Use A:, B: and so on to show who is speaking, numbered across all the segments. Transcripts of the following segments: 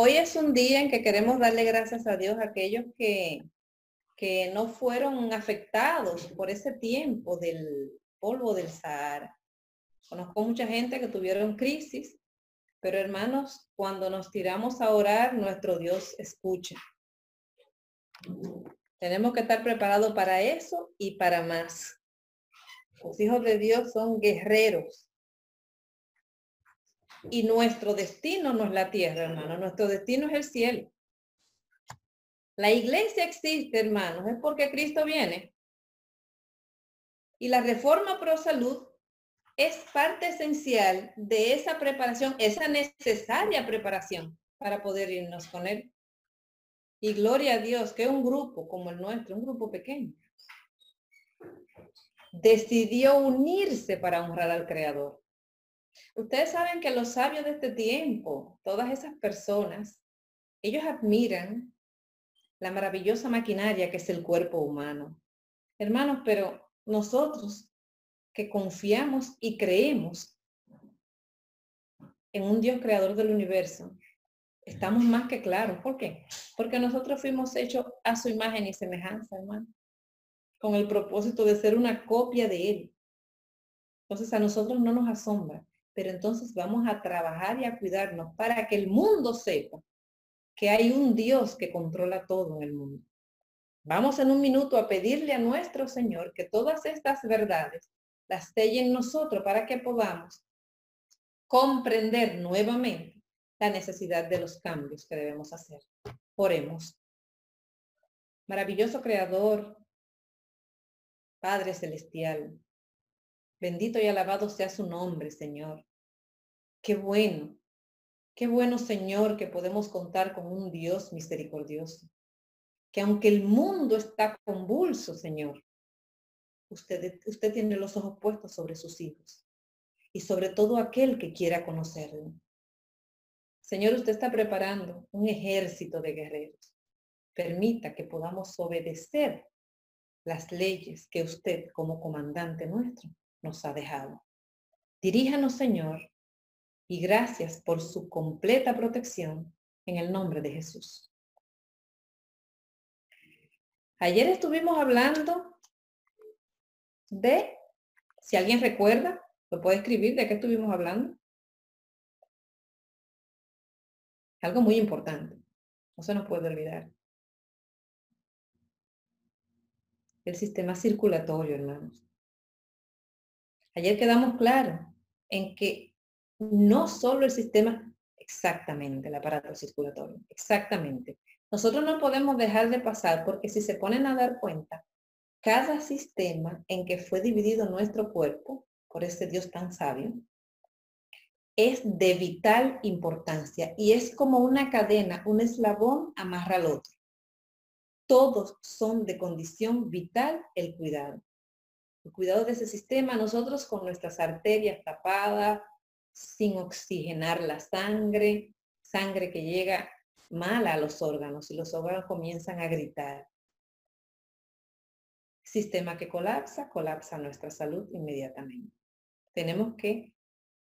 A: Hoy es un día en que queremos darle gracias a Dios a aquellos que, que no fueron afectados por ese tiempo del polvo del Sahara. Conozco mucha gente que tuvieron crisis, pero hermanos, cuando nos tiramos a orar, nuestro Dios escucha. Tenemos que estar preparados para eso y para más. Los hijos de Dios son guerreros. Y nuestro destino no es la tierra, hermano. Nuestro destino es el cielo. La iglesia existe, hermanos, es porque Cristo viene. Y la reforma pro salud es parte esencial de esa preparación, esa necesaria preparación para poder irnos con Él. Y gloria a Dios que un grupo como el nuestro, un grupo pequeño, decidió unirse para honrar al Creador. Ustedes saben que los sabios de este tiempo, todas esas personas, ellos admiran la maravillosa maquinaria que es el cuerpo humano. Hermanos, pero nosotros que confiamos y creemos en un Dios creador del universo, Estamos más que claros. ¿Por qué? Porque nosotros fuimos hechos a su imagen y semejanza, hermano. Con el propósito de ser una copia de Él. Entonces a nosotros no nos asombra. Pero entonces vamos a trabajar y a cuidarnos para que el mundo sepa que hay un Dios que controla todo en el mundo. Vamos en un minuto a pedirle a nuestro Señor que todas estas verdades las selle nosotros para que podamos comprender nuevamente la necesidad de los cambios que debemos hacer. Oremos. Maravilloso Creador, Padre Celestial, bendito y alabado sea su nombre, Señor. Qué bueno, qué bueno, Señor, que podemos contar con un Dios misericordioso. Que aunque el mundo está convulso, Señor, usted, usted tiene los ojos puestos sobre sus hijos y sobre todo aquel que quiera conocerlo. Señor, usted está preparando un ejército de guerreros. Permita que podamos obedecer las leyes que usted como comandante nuestro nos ha dejado. Diríjanos, Señor, y gracias por su completa protección en el nombre de Jesús. Ayer estuvimos hablando de, si alguien recuerda, lo puede escribir, ¿de qué estuvimos hablando? Algo muy importante. No se nos puede olvidar. El sistema circulatorio, hermanos. Ayer quedamos claros en que no solo el sistema, exactamente, el aparato circulatorio, exactamente. Nosotros no podemos dejar de pasar porque si se ponen a dar cuenta, cada sistema en que fue dividido nuestro cuerpo, por ese Dios tan sabio, es de vital importancia y es como una cadena, un eslabón amarra al otro. Todos son de condición vital el cuidado. El cuidado de ese sistema, nosotros con nuestras arterias tapadas, sin oxigenar la sangre, sangre que llega mala a los órganos y los órganos comienzan a gritar. Sistema que colapsa, colapsa nuestra salud inmediatamente. Tenemos que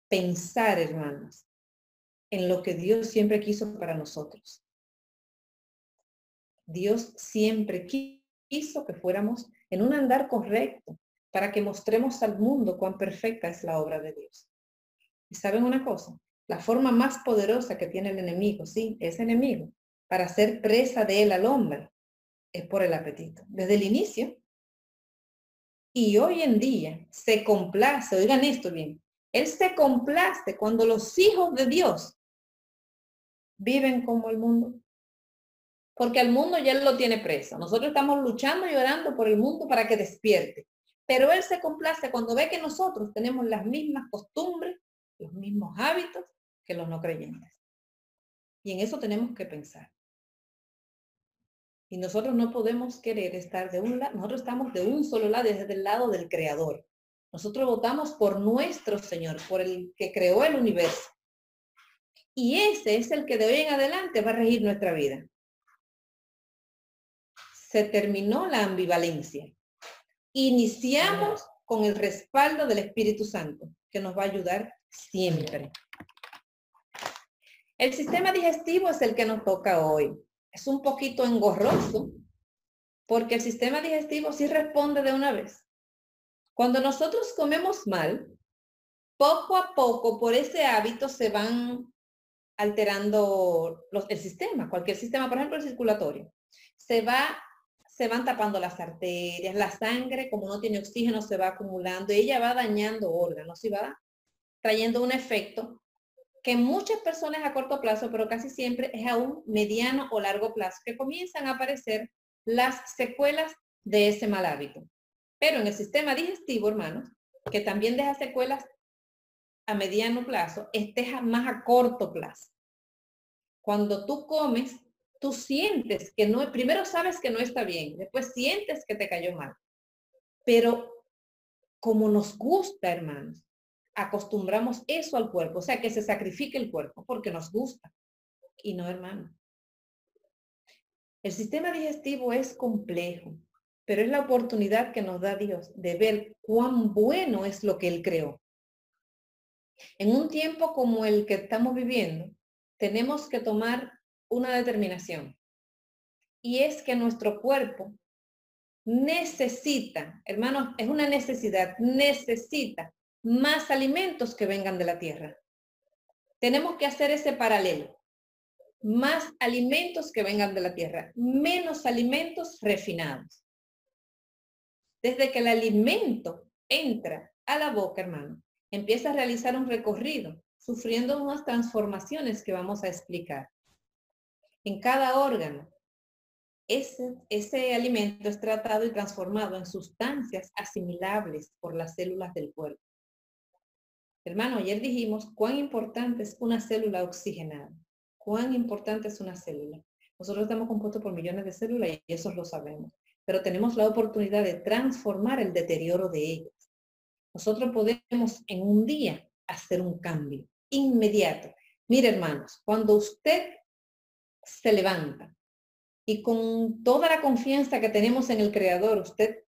A: pensar, hermanos, en lo que Dios siempre quiso para nosotros. Dios siempre quiso que fuéramos en un andar correcto para que mostremos al mundo cuán perfecta es la obra de Dios. ¿Y saben una cosa? La forma más poderosa que tiene el enemigo, sí, es enemigo, para hacer presa de él al hombre, es por el apetito. Desde el inicio. Y hoy en día se complace, oigan esto bien, él se complace cuando los hijos de Dios viven como el mundo. Porque el mundo ya lo tiene preso. Nosotros estamos luchando y orando por el mundo para que despierte. Pero Él se complace cuando ve que nosotros tenemos las mismas costumbres, los mismos hábitos que los no creyentes. Y en eso tenemos que pensar. Y nosotros no podemos querer estar de un lado, nosotros estamos de un solo lado, desde el lado del Creador. Nosotros votamos por nuestro Señor, por el que creó el universo. Y ese es el que de hoy en adelante va a regir nuestra vida. Se terminó la ambivalencia. Iniciamos con el respaldo del Espíritu Santo, que nos va a ayudar siempre. El sistema digestivo es el que nos toca hoy. Es un poquito engorroso porque el sistema digestivo sí responde de una vez. Cuando nosotros comemos mal, poco a poco por ese hábito se van alterando los, el sistema, cualquier sistema, por ejemplo el circulatorio. Se va se van tapando las arterias, la sangre, como no tiene oxígeno, se va acumulando y ella va dañando órganos y va trayendo un efecto que muchas personas a corto plazo, pero casi siempre es a un mediano o largo plazo, que comienzan a aparecer las secuelas de ese mal hábito. Pero en el sistema digestivo, hermanos, que también deja secuelas a mediano plazo, este más a corto plazo. Cuando tú comes, tú sientes que no, primero sabes que no está bien, después sientes que te cayó mal. Pero como nos gusta, hermanos, acostumbramos eso al cuerpo, o sea, que se sacrifique el cuerpo porque nos gusta. Y no, hermano. El sistema digestivo es complejo, pero es la oportunidad que nos da Dios de ver cuán bueno es lo que Él creó. En un tiempo como el que estamos viviendo, tenemos que tomar una determinación. Y es que nuestro cuerpo necesita, hermanos, es una necesidad, necesita más alimentos que vengan de la tierra. Tenemos que hacer ese paralelo. Más alimentos que vengan de la tierra, menos alimentos refinados. Desde que el alimento entra a la boca, hermano, empieza a realizar un recorrido, sufriendo unas transformaciones que vamos a explicar en cada órgano. Ese, ese alimento es tratado y transformado en sustancias asimilables por las células del cuerpo. Hermano, ayer dijimos cuán importante es una célula oxigenada. Cuán importante es una célula. Nosotros estamos compuestos por millones de células y eso lo sabemos. Pero tenemos la oportunidad de transformar el deterioro de ellas. Nosotros podemos en un día hacer un cambio inmediato. Mire, hermanos, cuando usted se levanta y con toda la confianza que tenemos en el creador, usted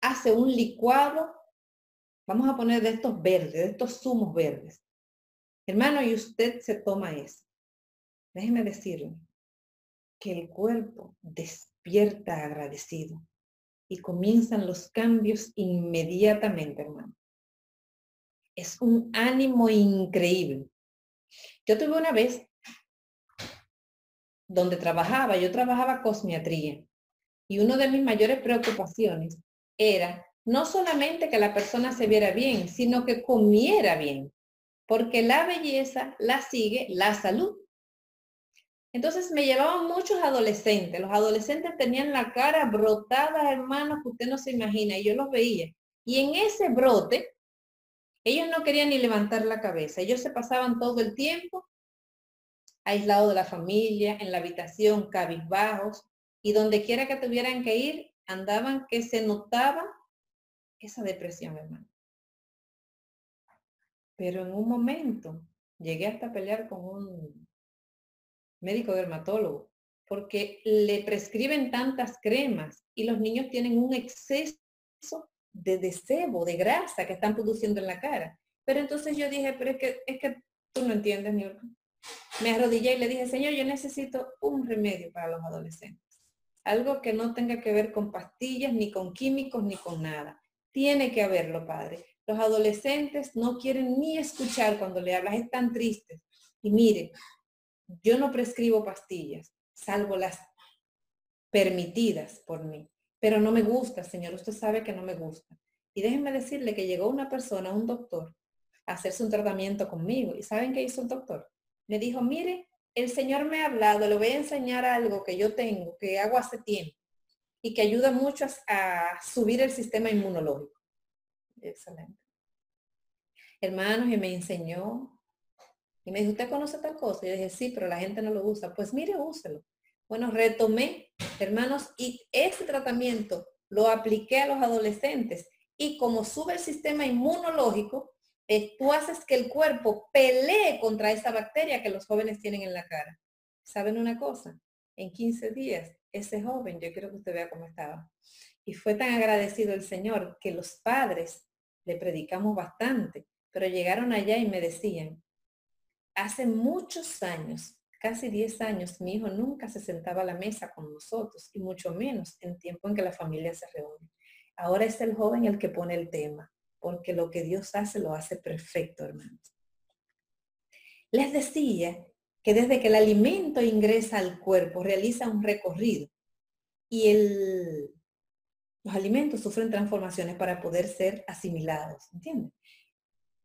A: hace un licuado, vamos a poner de estos verdes, de estos zumos verdes. Hermano, y usted se toma eso. Déjeme decirle que el cuerpo despierta agradecido y comienzan los cambios inmediatamente, hermano. Es un ánimo increíble. Yo tuve una vez donde trabajaba, yo trabajaba cosmiatría. Y una de mis mayores preocupaciones era no solamente que la persona se viera bien, sino que comiera bien, porque la belleza la sigue la salud. Entonces me llevaban muchos adolescentes. Los adolescentes tenían la cara brotada, hermanos, que usted no se imagina, y yo los veía. Y en ese brote, ellos no querían ni levantar la cabeza. Ellos se pasaban todo el tiempo aislado de la familia, en la habitación, cabizbajos, y donde quiera que tuvieran que ir, andaban que se notaba esa depresión, hermano. Pero en un momento llegué hasta pelear con un médico dermatólogo, porque le prescriben tantas cremas y los niños tienen un exceso de desebo, de grasa que están produciendo en la cara. Pero entonces yo dije, pero es que, es que tú no entiendes, ni me arrodillé y le dije, Señor, yo necesito un remedio para los adolescentes. Algo que no tenga que ver con pastillas, ni con químicos, ni con nada. Tiene que haberlo, Padre. Los adolescentes no quieren ni escuchar cuando le hablas, están tristes. Y mire, yo no prescribo pastillas, salvo las permitidas por mí. Pero no me gusta, Señor, usted sabe que no me gusta. Y déjenme decirle que llegó una persona, un doctor, a hacerse un tratamiento conmigo. ¿Y saben qué hizo el doctor? me dijo, mire, el Señor me ha hablado, le voy a enseñar algo que yo tengo, que hago hace tiempo y que ayuda mucho a, subir el sistema inmunológico. Excelente. Hermanos, y me enseñó, y me dijo, ¿usted conoce tal cosa? Y yo dije, sí, pero la gente no lo usa. Pues mire, úselo. Bueno, retomé, hermanos, y ese tratamiento lo apliqué a los adolescentes. Y como sube el sistema inmunológico, tú haces que el cuerpo pelee contra esa bacteria que los jóvenes tienen en la cara. ¿Saben una cosa? En 15 días, ese joven, yo quiero que usted vea cómo estaba. Y fue tan agradecido el Señor que los padres le predicamos bastante, pero llegaron allá y me decían, hace muchos años, casi 10 años, mi hijo nunca se sentaba a la mesa con nosotros y mucho menos en tiempo en que la familia se reúne. Ahora es el joven el que pone el tema, porque lo que Dios hace lo hace perfecto, hermanos. Les decía que desde que el alimento ingresa al cuerpo realiza un recorrido y el, los alimentos sufren transformaciones para poder ser asimilados.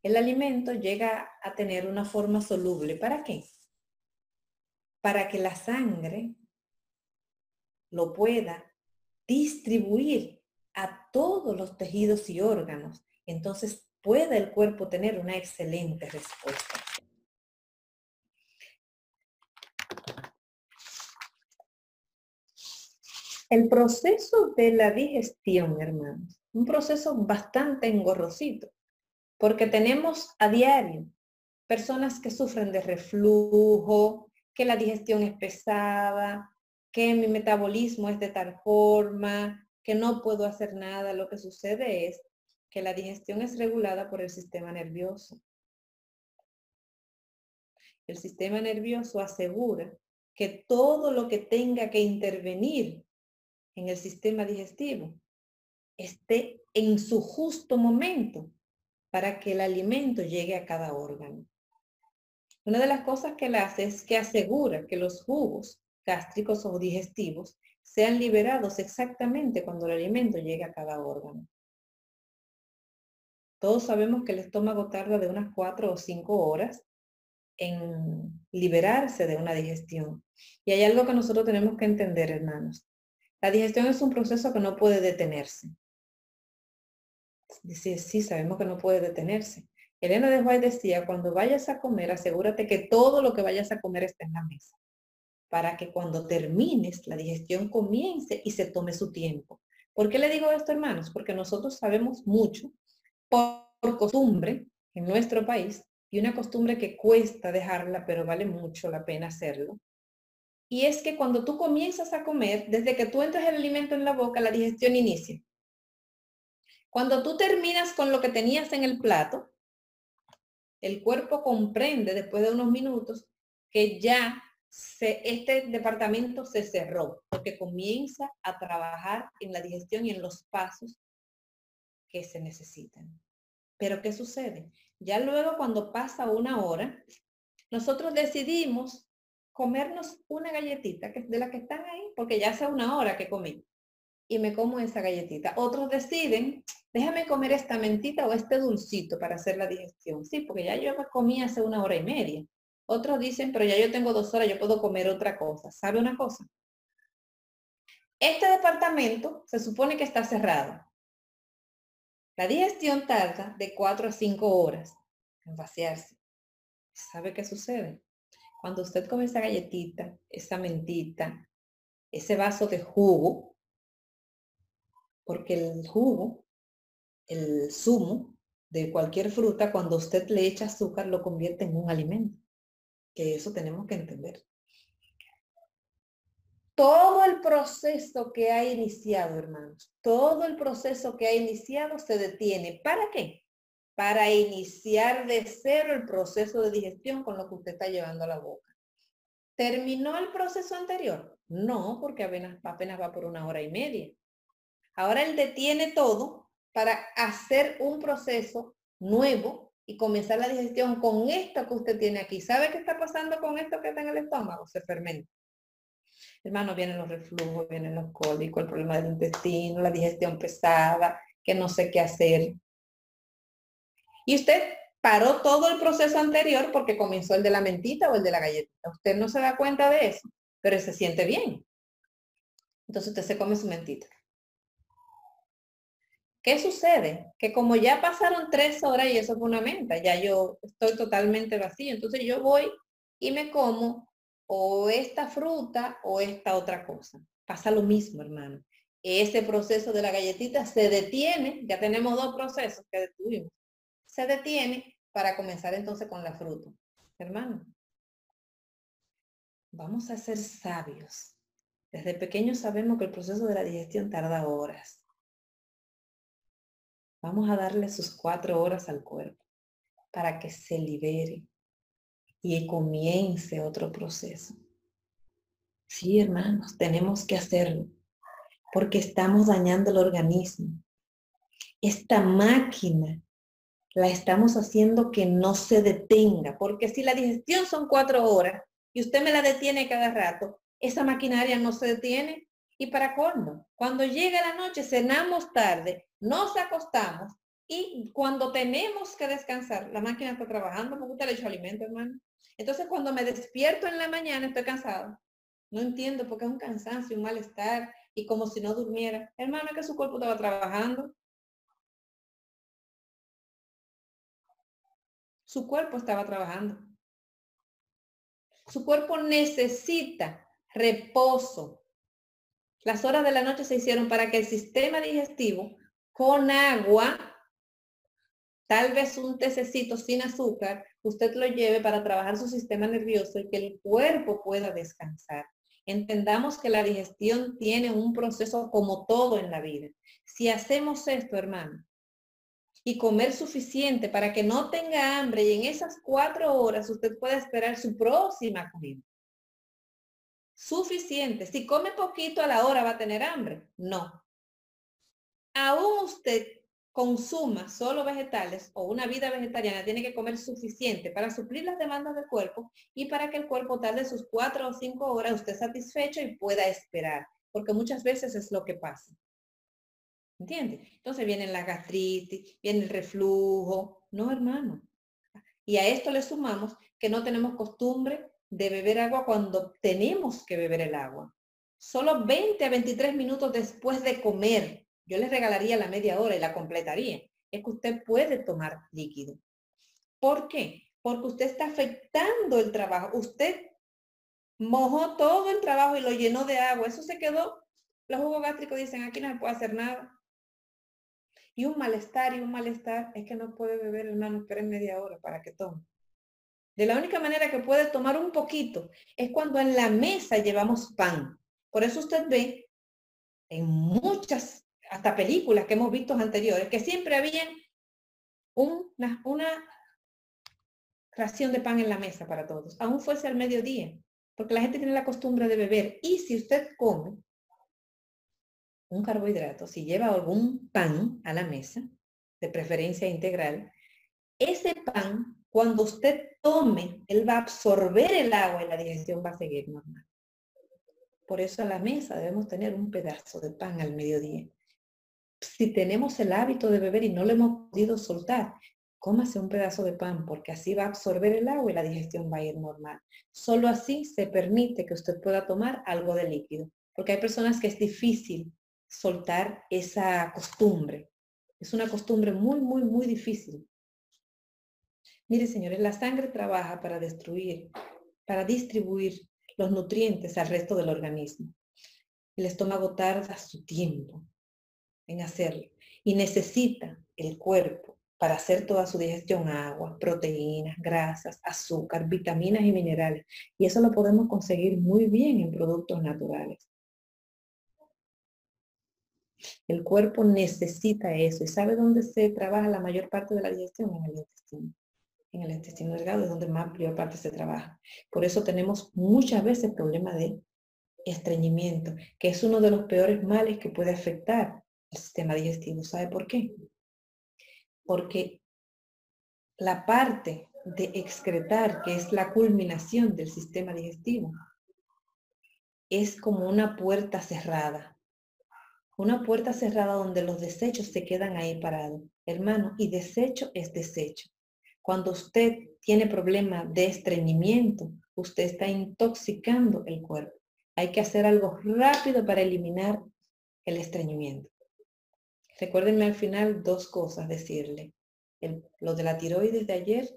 A: El alimento llega a tener una forma soluble. ¿Para qué? Para que la sangre lo pueda distribuir a todos los tejidos y órganos. Entonces pueda el cuerpo tener una excelente respuesta. El proceso de la digestión, hermanos, un proceso bastante engorrosito, porque tenemos a diario personas que sufren de reflujo, que la digestión es pesada, que mi metabolismo es de tal forma, que no puedo hacer nada. Lo que sucede es que la digestión es regulada por el sistema nervioso. El sistema nervioso asegura que todo lo que tenga que intervenir en el sistema digestivo esté en su justo momento para que el alimento llegue a cada órgano. Una de las cosas que él hace es que asegura que los jugos gástricos o digestivos sean liberados exactamente cuando el alimento llegue a cada órgano. Todos sabemos que el estómago tarda de unas cuatro o cinco horas en liberarse de una digestión. Y hay algo que nosotros tenemos que entender, hermanos. La digestión es un proceso que no puede detenerse. Dice, sí, sabemos que no puede detenerse. Elena de White decía, cuando vayas a comer, asegúrate que todo lo que vayas a comer esté en la mesa, para que cuando termines, la digestión comience y se tome su tiempo. ¿Por qué le digo esto, hermanos? Porque nosotros sabemos mucho por, por costumbre en nuestro país y una costumbre que cuesta dejarla, pero vale mucho la pena hacerlo, y es que cuando tú comienzas a comer, desde que tú entras el alimento en la boca, la digestión inicia. Cuando tú terminas con lo que tenías en el plato, el cuerpo comprende después de unos minutos que ya este departamento se cerró, porque comienza a trabajar en la digestión y en los pasos que se necesitan. Pero ¿qué sucede? Ya luego cuando pasa una hora, nosotros decidimos comernos una galletita que, de las que están ahí, porque ya hace una hora que comí y me como esa galletita. Otros deciden, déjame comer esta mentita o este dulcito para hacer la digestión. Sí, porque ya yo comí hace una hora y media. Otros dicen, pero ya yo tengo dos horas, yo puedo comer otra cosa. ¿Sabe una cosa? Este departamento se supone que está cerrado. La digestión tarda de cuatro a cinco horas en vaciarse. ¿Sabe qué sucede? Cuando usted come esa galletita, esa mentita, ese vaso de jugo, porque el jugo, el zumo de cualquier fruta, cuando usted le echa azúcar, lo convierte en un alimento. Que eso tenemos que entender. Todo el proceso que ha iniciado, hermanos, todo el proceso que ha iniciado se detiene. ¿Para qué? Para iniciar de cero el proceso de digestión con lo que usted está llevando a la boca. ¿Terminó el proceso anterior? No, porque apenas, va por una hora y media. Ahora él detiene todo para hacer un proceso nuevo y comenzar la digestión con esto que usted tiene aquí. ¿Sabe qué está pasando con esto que está en el estómago? Se fermenta. Hermano, vienen los reflujos, vienen los cólicos, el problema del intestino, la digestión pesada, que no sé qué hacer. Y usted paró todo el proceso anterior porque comenzó el de la mentita o el de la galletita. Usted no se da cuenta de eso, pero se siente bien. Entonces usted se come su mentita. ¿Qué sucede? Que como ya pasaron tres horas y eso fue una menta, ya yo estoy totalmente vacío. Entonces yo voy y me como o esta fruta o esta otra cosa. Pasa lo mismo, hermano. Ese proceso de la galletita se detiene, ya tenemos dos procesos que detuvimos se detiene para comenzar entonces con la fruta. Hermano, vamos a ser sabios. Desde pequeños sabemos que el proceso de la digestión tarda horas. Vamos a darle sus cuatro horas al cuerpo para que se libere. y comience otro proceso. Sí, hermanos, tenemos que hacerlo porque estamos dañando el organismo. Esta máquina la estamos haciendo que no se detenga, porque si la digestión son cuatro horas y usted me la detiene cada rato, esa maquinaria no se detiene. ¿Y para cuándo? Cuando llega la noche, cenamos tarde, nos acostamos y cuando tenemos que descansar, la máquina está trabajando porque usted le hecho alimento, hermano. Entonces cuando me despierto en la mañana estoy cansado. No entiendo porque es un cansancio, un malestar y como si no durmiera. Hermano, que su cuerpo estaba trabajando. Su cuerpo estaba trabajando. Su cuerpo necesita reposo. Las horas de la noche se hicieron para que el sistema digestivo con agua, tal vez un tececito sin azúcar, usted lo lleve para trabajar su sistema nervioso y que el cuerpo pueda descansar. Entendamos que la digestión tiene un proceso como todo en la vida. Si hacemos esto, hermano, y comer suficiente para que no tenga hambre y en esas cuatro horas usted pueda esperar su próxima comida. Suficiente. Si come poquito a la hora va a tener hambre. No. Aún usted consuma solo vegetales o una vida vegetariana, tiene que comer suficiente para suplir las demandas del cuerpo y para que el cuerpo tarde sus cuatro o cinco horas usted satisfecho y pueda esperar, porque muchas veces es lo que pasa. ¿Entiendes? Entonces viene la gastritis, viene el reflujo. No, hermano. Y a esto le sumamos que no tenemos costumbre de beber agua cuando tenemos que beber el agua. Solo 20 a 23 minutos después de comer, yo le regalaría la media hora y la completaría. Es que usted puede tomar líquido. ¿Por qué? Porque usted está afectando el trabajo. Usted mojó todo el trabajo y lo llenó de agua. Eso se quedó. Los jugos gástricos dicen, aquí no se puede hacer nada. Y un malestar y un malestar es que no puede beber, hermano, espere media hora para que tome. De la única manera que puede tomar un poquito es cuando en la mesa llevamos pan. Por eso usted ve en muchas, hasta películas que hemos visto anteriores, que siempre había una, una ración de pan en la mesa para todos, aún fuese al mediodía, porque la gente tiene la costumbre de beber. Y si usted come, un carbohidrato, si lleva algún pan a la mesa, de preferencia integral, ese pan, cuando usted tome, él va a absorber el agua y la digestión va a seguir normal. Por eso a la mesa debemos tener un pedazo de pan al mediodía. Si tenemos el hábito de beber y no lo hemos podido soltar, cómase un pedazo de pan porque así va a absorber el agua y la digestión va a ir normal. Solo así se permite que usted pueda tomar algo de líquido. Porque hay personas que es difícil soltar esa costumbre. Es una costumbre muy, muy, muy difícil. Mire, señores, la sangre trabaja para destruir, para distribuir los nutrientes al resto del organismo. El estómago tarda su tiempo en hacerlo y necesita el cuerpo para hacer toda su digestión agua, proteínas, grasas, azúcar, vitaminas y minerales. Y eso lo podemos conseguir muy bien en productos naturales. El cuerpo necesita eso. ¿Y sabe dónde se trabaja la mayor parte de la digestión? En el intestino. En el intestino delgado es donde más mayor parte se trabaja. Por eso tenemos muchas veces problemas de estreñimiento, que es uno de los peores males que puede afectar el sistema digestivo. ¿Sabe por qué? Porque la parte de excretar, que es la culminación del sistema digestivo, es como una puerta cerrada una puerta cerrada donde los desechos se quedan ahí parados. Hermano, y desecho es desecho. Cuando usted tiene problema de estreñimiento, usted está intoxicando el cuerpo. Hay que hacer algo rápido para eliminar el estreñimiento. Recuérdenme al final dos cosas decirle. lo de la tiroides de ayer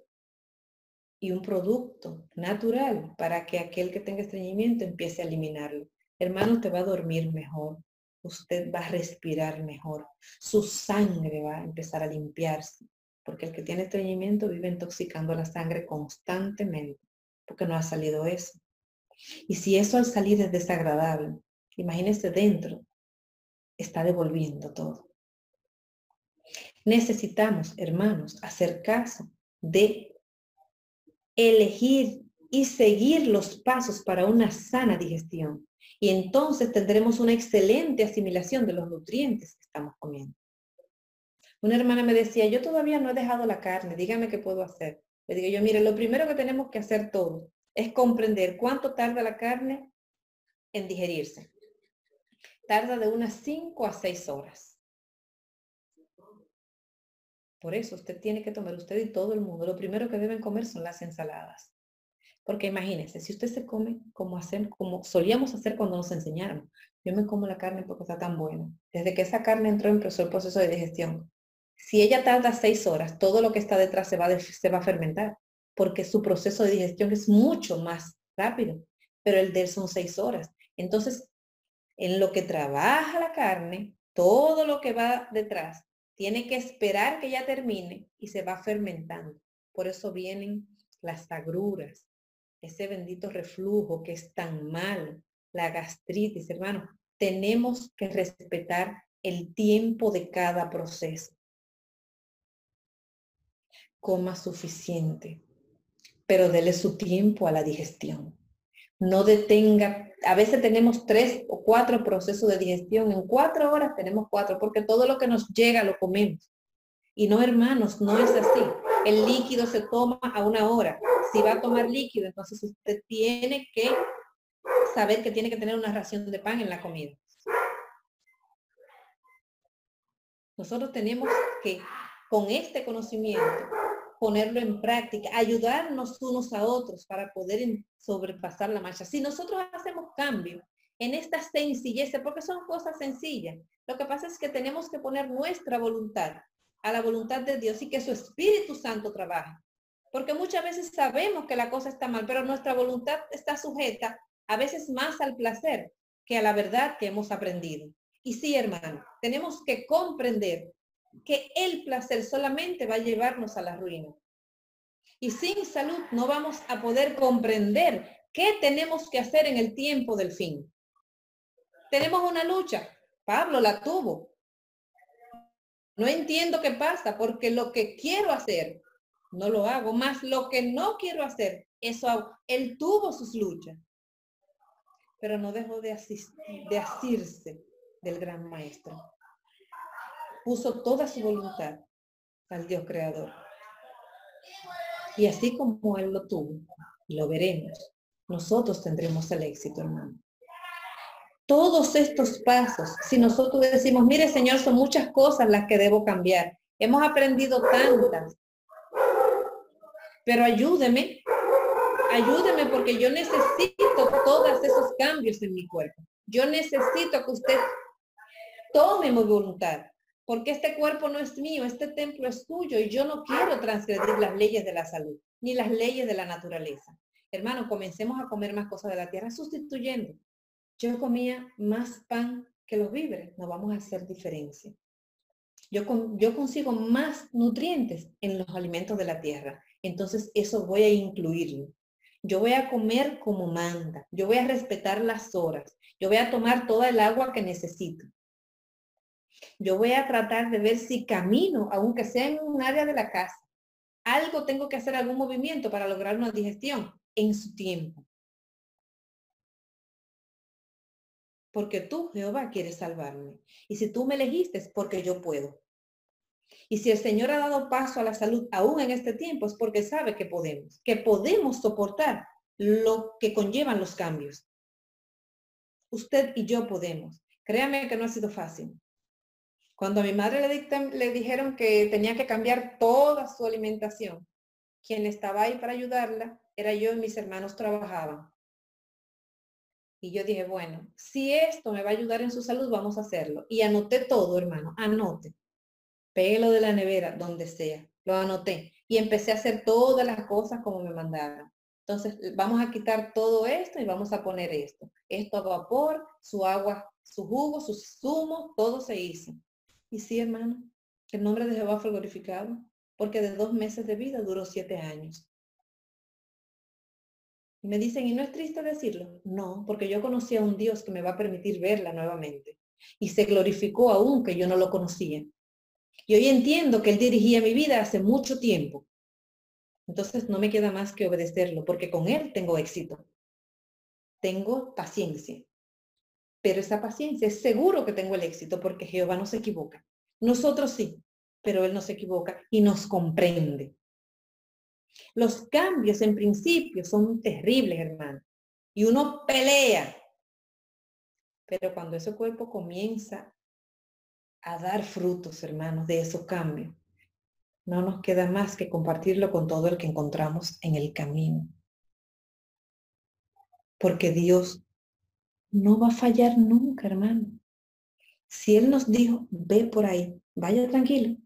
A: y un producto natural para que aquel que tenga estreñimiento empiece a eliminarlo. Hermano, te va a dormir mejor usted va a respirar mejor, su sangre va a empezar a limpiarse, porque el que tiene estreñimiento vive intoxicando la sangre constantemente, porque no ha salido eso. Y si eso al salir es desagradable, imagínese dentro, está devolviendo todo. Necesitamos, hermanos, hacer caso de elegir y seguir los pasos para una sana digestión. Y entonces tendremos una excelente asimilación de los nutrientes que estamos comiendo. Una hermana me decía, yo todavía no he dejado la carne, dígame qué puedo hacer. Le digo yo, mire, lo primero que tenemos que hacer todos es comprender cuánto tarda la carne en digerirse. Tarda de unas 5 a 6 horas. Por eso usted tiene que tomar, usted y todo el mundo, lo primero que deben comer son las ensaladas. Porque imagínense, si usted se come como, como solíamos hacer cuando nos enseñaron, yo me como la carne porque está tan buena. Desde que esa carne entró en el proceso de digestión, si ella tarda seis horas, todo lo que está detrás se va, se va a fermentar, porque su proceso de digestión es mucho más rápido, pero el de él son seis horas. Entonces, en lo que trabaja la carne, todo lo que va detrás, tiene que esperar que ya termine y se va fermentando. Por eso vienen las agruras, ese bendito reflujo que es tan malo, la gastritis, hermano. Tenemos que respetar el tiempo de cada proceso. Coma suficiente, pero dele su tiempo a la digestión. No detenga, a veces tenemos tres o cuatro procesos de digestión, en cuatro horas tenemos cuatro, porque todo lo que nos llega lo comemos. Y no, hermanos, no es así. El líquido se toma a una hora, si va a tomar líquido, entonces usted tiene que saber que tiene que tener una ración de pan en la comida. Nosotros tenemos que, con este conocimiento, ponerlo en práctica, ayudarnos unos a otros para poder sobrepasar la marcha. Si nosotros hacemos cambio en esta sencillez, porque son cosas sencillas, lo que pasa es que tenemos que poner nuestra voluntad a la voluntad de Dios y que su Espíritu Santo trabaje. Porque muchas veces sabemos que la cosa está mal, pero nuestra voluntad está sujeta a veces más al placer que a la verdad que hemos aprendido. Y sí, hermano, tenemos que comprender que el placer solamente va a llevarnos a la ruina. Y sin salud no vamos a poder comprender qué tenemos que hacer en el tiempo del fin. Tenemos una lucha. Pablo la tuvo. No entiendo qué pasa porque lo que quiero hacer no lo hago. Más lo que no quiero hacer, eso hago. Él tuvo sus luchas, pero no dejó de, de asirse del gran maestro. Puso toda su voluntad al Dios creador. Y así como Él lo tuvo, lo veremos, nosotros tendremos el éxito, hermano. Todos estos pasos, si nosotros decimos, mire Señor, son muchas cosas las que debo cambiar. Hemos aprendido tantas, pero ayúdeme, ayúdeme porque yo necesito todos esos cambios en mi cuerpo. Yo necesito que usted tome mi voluntad, porque este cuerpo no es mío, este templo es tuyo y yo no quiero transgredir las leyes de la salud, ni las leyes de la naturaleza. Hermano, comencemos a comer más cosas de la tierra sustituyendo. Yo comía más pan que los víveres, no vamos a hacer diferencia. Yo, yo consigo más nutrientes en los alimentos de la tierra entonces eso voy a incluirlo. Yo voy a comer como manda, yo voy a respetar las horas, yo voy a tomar toda el agua que necesito. Yo voy a tratar de ver si camino, aunque sea en un área de la casa. Algo tengo que hacer, algún movimiento para lograr una digestión en su tiempo. Porque tú, Jehová, quieres salvarme. Y si tú me elegiste, es porque yo puedo. Y si el Señor ha dado paso a la salud aún en este tiempo, es porque sabe que podemos, que podemos soportar lo que conllevan los cambios. Usted y yo podemos. Créame que no ha sido fácil. Cuando a mi madre le, le dijeron que tenía que cambiar toda su alimentación, quien estaba ahí para ayudarla era yo y mis hermanos trabajaban. Y yo dije, bueno, si esto me va a ayudar en su salud, vamos a hacerlo. Y anoté todo, hermano, anote péguelo de la nevera, donde sea. Lo anoté y empecé a hacer todas las cosas como me mandaron. Entonces, vamos a quitar todo esto y vamos a poner esto. Esto a vapor, su agua, su jugo, sus zumos, todo se hizo. Y sí, hermano, el nombre de Jehová fue glorificado, porque de dos meses de vida duró siete años. Y me dicen, ¿y no es triste decirlo? No, porque yo conocí a un Dios que me va a permitir verla nuevamente. Y se glorificó aún que yo no lo conocía. Y hoy entiendo que Él dirigía mi vida hace mucho tiempo. Entonces no me queda más que obedecerlo, porque con Él tengo éxito. Tengo paciencia. Pero esa paciencia es seguro que tengo el éxito, porque Jehová no se equivoca. Nosotros sí, pero Él no se equivoca y nos comprende. Los cambios en principio son terribles, hermano. Y uno pelea. Pero cuando ese cuerpo comienza a dar frutos, hermanos, de esos cambios, no nos queda más que compartirlo con todo el que encontramos en el camino. Porque Dios no va a fallar nunca, hermano. Si Él nos dijo, ve por ahí, vaya tranquilo.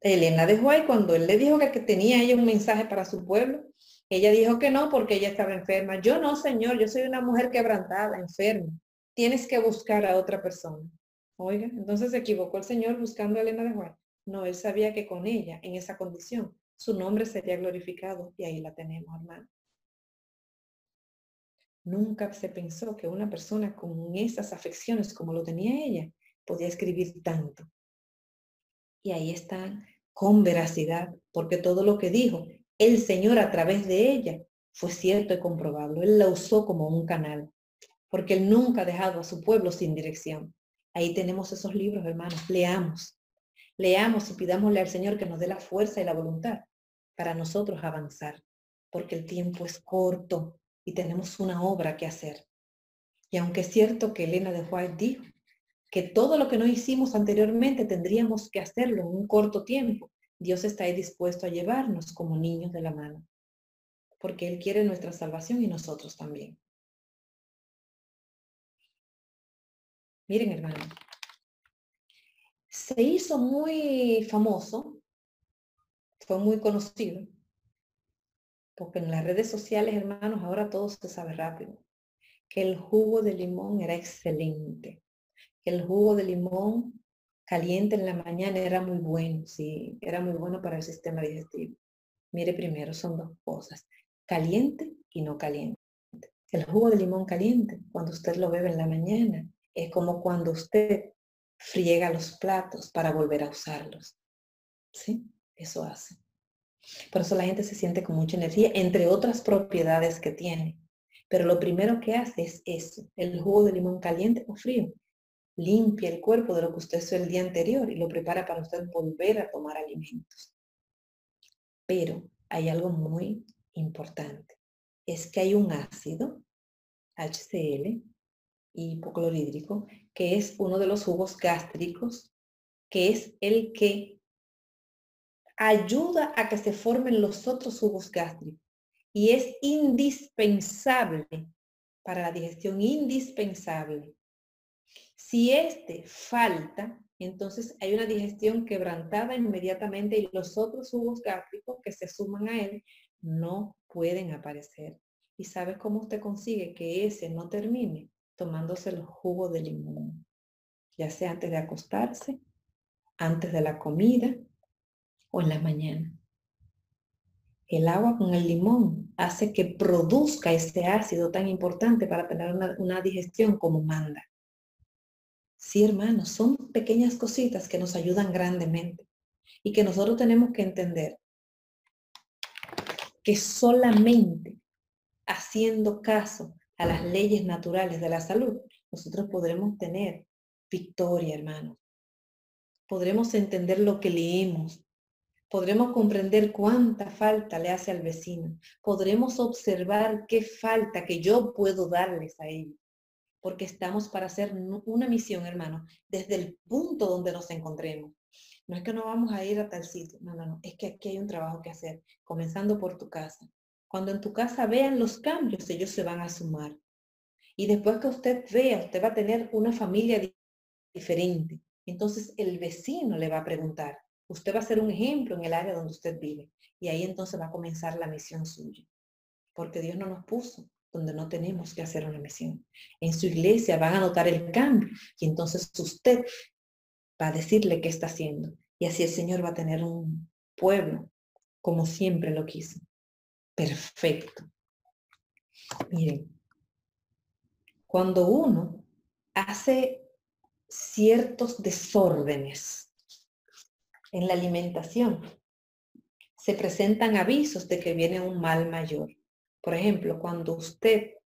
A: Elena de Juárez, cuando Él le dijo que tenía ella un mensaje para su pueblo, ella dijo que no porque ella estaba enferma. Yo no, Señor, yo soy una mujer quebrantada, enferma. Tienes que buscar a otra persona. Oiga, entonces se equivocó el Señor buscando a Elena de Juan. No, él sabía que con ella, en esa condición, su nombre sería glorificado y ahí la tenemos, hermano. Nunca se pensó que una persona con esas afecciones como lo tenía ella podía escribir tanto. Y ahí están con veracidad, porque todo lo que dijo el Señor a través de ella fue cierto y comprobable. Él la usó como un canal, porque Él nunca ha dejado a su pueblo sin dirección. Ahí tenemos esos libros, hermanos. Leamos. Leamos y pidámosle al Señor que nos dé la fuerza y la voluntad para nosotros avanzar, porque el tiempo es corto y tenemos una obra que hacer. Y aunque es cierto que Elena de White dijo que todo lo que no hicimos anteriormente tendríamos que hacerlo en un corto tiempo, Dios está ahí dispuesto a llevarnos como niños de la mano, porque Él quiere nuestra salvación y nosotros también. Miren, hermano, se hizo muy famoso, fue muy conocido, porque en las redes sociales, hermanos, ahora todo se sabe rápido, que el jugo de limón era excelente, que el jugo de limón caliente en la mañana era muy bueno, sí, era muy bueno para el sistema digestivo. Mire primero, son dos cosas, caliente y no caliente. El jugo de limón caliente, cuando usted lo bebe en la mañana, es como cuando usted friega los platos para volver a usarlos. ¿Sí? Eso hace. Por eso la gente se siente con mucha energía, entre otras propiedades que tiene. Pero lo primero que hace es eso, el jugo de limón caliente o frío. Limpia el cuerpo de lo que usted hizo el día anterior y lo prepara para usted volver a tomar alimentos. Pero hay algo muy importante. Es que hay un ácido, HCl, hipoclorídrico, que es uno de los jugos gástricos, que es el que ayuda a que se formen los otros jugos gástricos y es indispensable para la digestión, indispensable. Si este falta, entonces hay una digestión quebrantada inmediatamente y los otros jugos gástricos que se suman a él no pueden aparecer. ¿Y sabes cómo usted consigue que ese no termine? Tomándose el jugo de limón, ya sea antes de acostarse, antes de la comida o en la mañana. El agua con el limón hace que produzca ese ácido tan importante para tener una, una digestión como manda. Sí, hermanos, son pequeñas cositas que nos ayudan grandemente y que nosotros tenemos que entender que solamente haciendo caso a las leyes naturales de la salud, nosotros podremos tener victoria, hermanos. Podremos entender lo que leemos. Podremos comprender cuánta falta le hace al vecino. Podremos observar qué falta que yo puedo darles a ellos. Porque estamos para hacer una misión, hermano, desde el punto donde nos encontremos. No es que no vamos a ir a tal sitio. No, no, no. Es que aquí hay un trabajo que hacer, comenzando por tu casa. Cuando en tu casa vean los cambios, ellos se van a sumar. Y después que usted vea, usted va a tener una familia diferente. Entonces el vecino le va a preguntar, usted va a ser un ejemplo en el área donde usted vive. Y ahí entonces va a comenzar la misión suya. Porque Dios no nos puso donde no tenemos que hacer una misión. En su iglesia van a notar el cambio y entonces usted va a decirle qué está haciendo. Y así el Señor va a tener un pueblo como siempre lo quiso perfecto. Miren, cuando uno hace ciertos desórdenes en la alimentación, se presentan avisos de que viene un mal mayor. Por ejemplo, cuando usted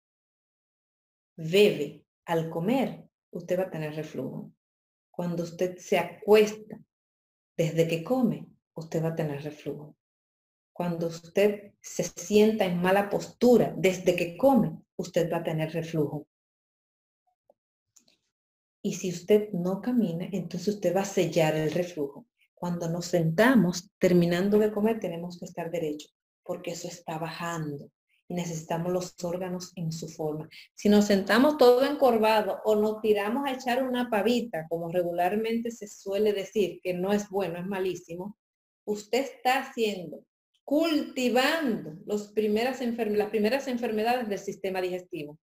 A: bebe al comer, usted va a tener reflujo. Cuando usted se acuesta desde que come, usted va a tener reflujo. Cuando usted se sienta en mala postura desde que come, usted va a tener reflujo. Y si usted no camina, entonces usted va a sellar el reflujo. Cuando nos sentamos terminando de comer, tenemos que estar derecho, porque eso está bajando y necesitamos los órganos en su forma. Si nos sentamos todo encorvado o nos tiramos a echar una pavita, como regularmente se suele decir, que no es bueno, es malísimo, usted está haciendo, cultivando los primeras las primeras enfermedades del sistema digestivo.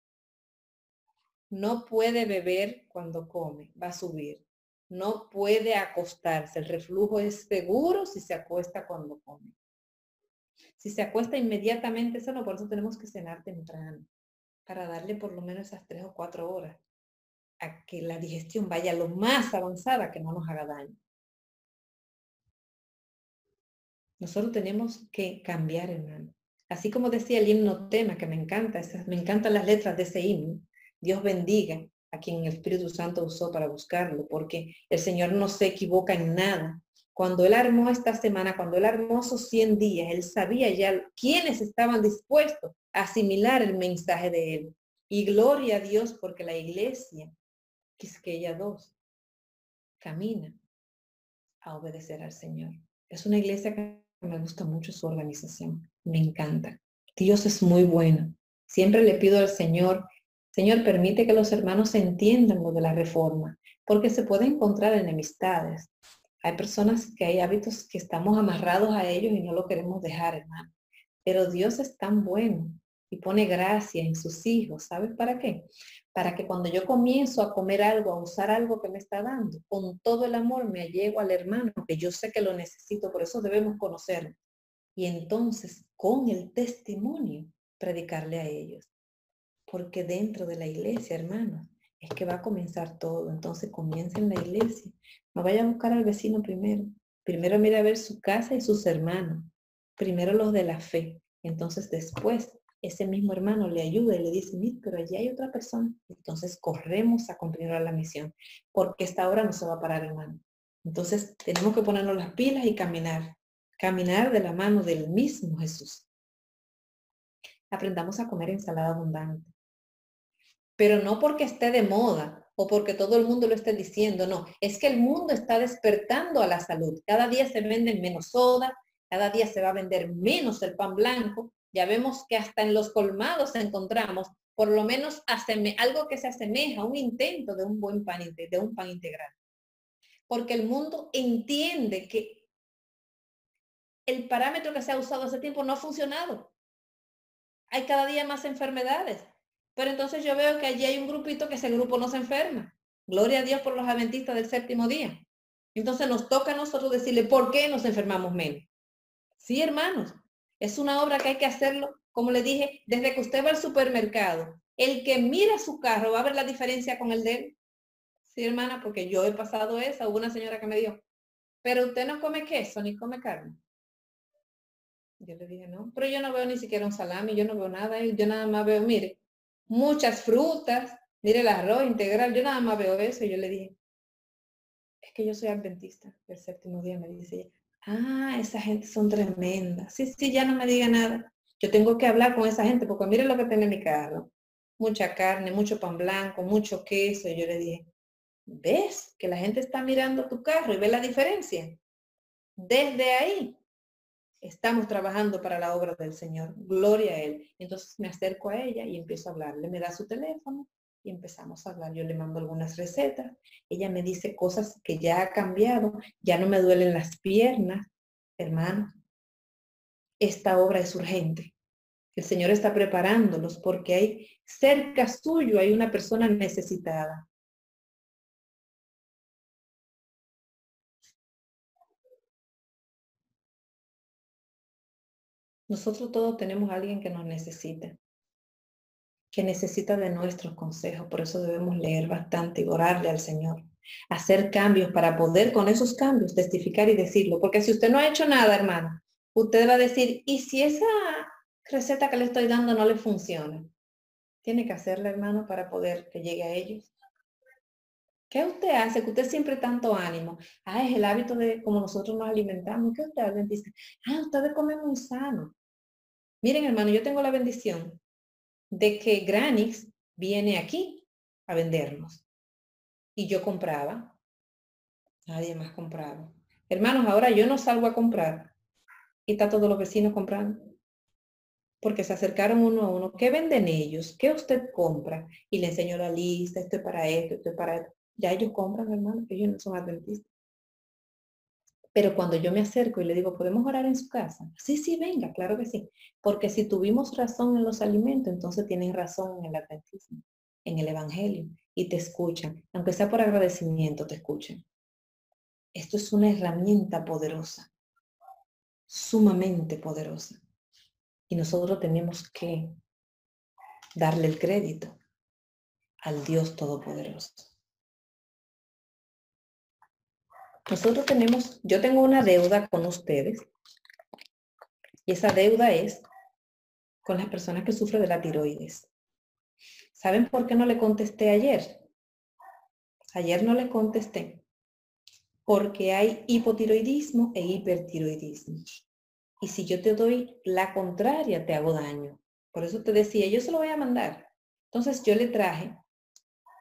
A: No puede beber cuando come, va a subir. No puede acostarse. El reflujo es seguro si se acuesta cuando come. Si se acuesta inmediatamente, eso no, por eso tenemos que cenar temprano, para darle por lo menos esas tres o cuatro horas a que la digestión vaya lo más avanzada que no nos haga daño. Nosotros tenemos que cambiar, hermano. Así como decía el himno tema, que me encanta, me encantan las letras de ese himno. Dios bendiga a quien el Espíritu Santo usó para buscarlo, porque el Señor no se equivoca en nada. Cuando Él armó esta semana, cuando Él armó esos 100 días, Él sabía ya quiénes estaban dispuestos a asimilar el mensaje de Él. Y gloria a Dios porque la iglesia, que es que ella dos, camina a obedecer al Señor. Es una iglesia que me gusta mucho su organización, me encanta. Dios es muy bueno. Siempre le pido al Señor, Señor, permite que los hermanos entiendan lo de la reforma, porque se pueden encontrar enemistades, hay personas que hay hábitos que estamos amarrados a ellos y no lo queremos dejar, hermano. Pero Dios es tan bueno y pone gracia en sus hijos. ¿Sabes para qué? Para que cuando yo comienzo a comer algo, a usar algo que me está dando, con todo el amor me llego al hermano, que yo sé que lo necesito, por eso debemos conocerlo. Y entonces, con el testimonio, predicarle a ellos. Porque dentro de la iglesia, hermanos, es que va a comenzar todo. Entonces comienza en la iglesia. No vaya a buscar al vecino primero. Primero mira a ver su casa y sus hermanos. Primero los de la fe. Entonces después ese mismo hermano le ayuda y le dice, pero allí hay otra persona. Entonces corremos a continuar la misión. Porque esta hora no se va a parar, hermano. Entonces tenemos que ponernos las pilas y caminar. Caminar de la mano del mismo Jesús. Aprendamos a comer ensalada abundante pero no porque esté de moda o porque todo el mundo lo esté diciendo, no, es que el mundo está despertando a la salud. Cada día se venden menos soda, cada día se va a vender menos el pan blanco. Ya vemos que hasta en los colmados encontramos por lo menos algo que se asemeja, un intento de un buen pan, de un pan integral. Porque el mundo entiende que el parámetro que se ha usado hace tiempo no ha funcionado. Hay cada día más enfermedades. Pero entonces yo veo que allí hay un grupito que ese grupo no se enferma. Gloria a Dios por los adventistas del séptimo día. Entonces nos toca a nosotros decirle por qué nos enfermamos menos. Sí, hermanos, es una obra que hay que hacerlo, como le dije, desde que usted va al supermercado. El que mira su carro va a ver la diferencia con el de él. Sí, hermana, porque yo he pasado esa. Hubo una señora que me dijo, pero usted no come queso ni come carne. Yo le dije, no, pero yo no veo ni siquiera un salami, yo no veo nada, yo nada más veo, mire, muchas frutas, mire el arroz integral, yo nada más veo eso yo le dije, es que yo soy adventista, el séptimo día me dice ella, ah, esa gente son tremendas, sí, sí, ya no me diga nada, yo tengo que hablar con esa gente porque mire lo que tiene mi carro, mucha carne, mucho pan blanco, mucho queso, y yo le dije, ¿ves que la gente está mirando tu carro y ve la diferencia? Desde ahí estamos trabajando para la obra del Señor, gloria a Él. Entonces me acerco a ella y empiezo a hablarle, me da su teléfono y empezamos a hablar. Yo le mando algunas recetas, ella me dice cosas que ya ha cambiado, ya no me duelen las piernas, hermano. Esta obra es urgente. El Señor está preparándolos porque hay cerca suyo, hay una persona necesitada. Nosotros todos tenemos a alguien que nos necesita, que necesita de nuestros consejos. Por eso debemos leer bastante y orarle al Señor. Hacer cambios para poder con esos cambios testificar y decirlo. Porque si usted no ha hecho nada, hermano, usted va a decir, ¿y si esa receta que le estoy dando no le funciona? Tiene que hacerla, hermano, para poder que llegue a ellos. ¿Qué usted hace? Que usted siempre tanto ánimo. Ah, es el hábito de como nosotros nos alimentamos. ¿Qué usted hace? Dice, ah, ustedes comen muy sano. Miren, hermano, yo tengo la bendición de que Granix viene aquí a vendernos. Y yo compraba. Nadie más compraba. Hermanos, ahora yo no salgo a comprar. Y está todos los vecinos comprando. Porque se acercaron uno a uno. ¿Qué venden ellos? ¿Qué usted compra? Y le enseño la lista. Esto es para esto, esto es para esto. Ya ellos compran, hermanos, que ellos no son adventistas. Pero cuando yo me acerco y le digo, ¿podemos orar en su casa? Sí, sí, venga, claro que sí. Porque si tuvimos razón en los alimentos, entonces tienen razón en el adventismo, en el evangelio, y te escuchan. Aunque sea por agradecimiento, te escuchan. Esto es una herramienta poderosa, sumamente poderosa. Y nosotros tenemos que darle el crédito al Dios Todopoderoso. Nosotros tenemos, yo tengo una deuda con ustedes y esa deuda es con las personas que sufren de la tiroides. ¿Saben por qué no le contesté ayer? Ayer no le contesté porque hay hipotiroidismo e hipertiroidismo. Y si yo te doy la contraria, te hago daño. Por eso te decía, yo se lo voy a mandar. Entonces yo le traje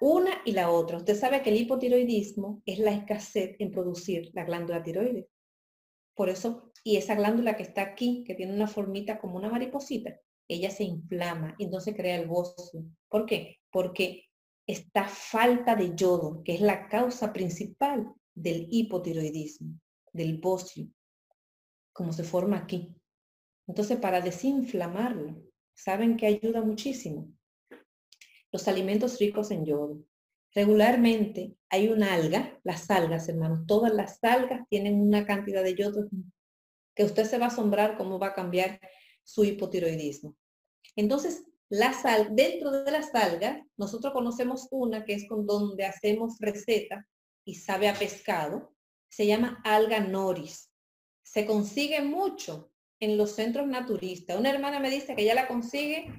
A: una y la otra. Usted sabe que el hipotiroidismo es la escasez en producir la glándula tiroides. Por eso, y esa glándula que está aquí, que tiene una formita como una mariposita, ella se inflama y entonces crea el bocio. ¿Por qué? Porque esta falta de yodo, que es la causa principal del hipotiroidismo, del bocio, como se forma aquí. Entonces, para desinflamarlo, ¿saben que ayuda muchísimo? Los alimentos ricos en yodo. Regularmente hay una alga, las algas, hermanos, todas las algas tienen una cantidad de yodo que usted se va a asombrar cómo va a cambiar su hipotiroidismo. Entonces, la sal, dentro de las algas, nosotros conocemos una que es con donde hacemos receta y sabe a pescado, se llama alga noris. Se consigue mucho en los centros naturistas. Una hermana me dice que ya la consigue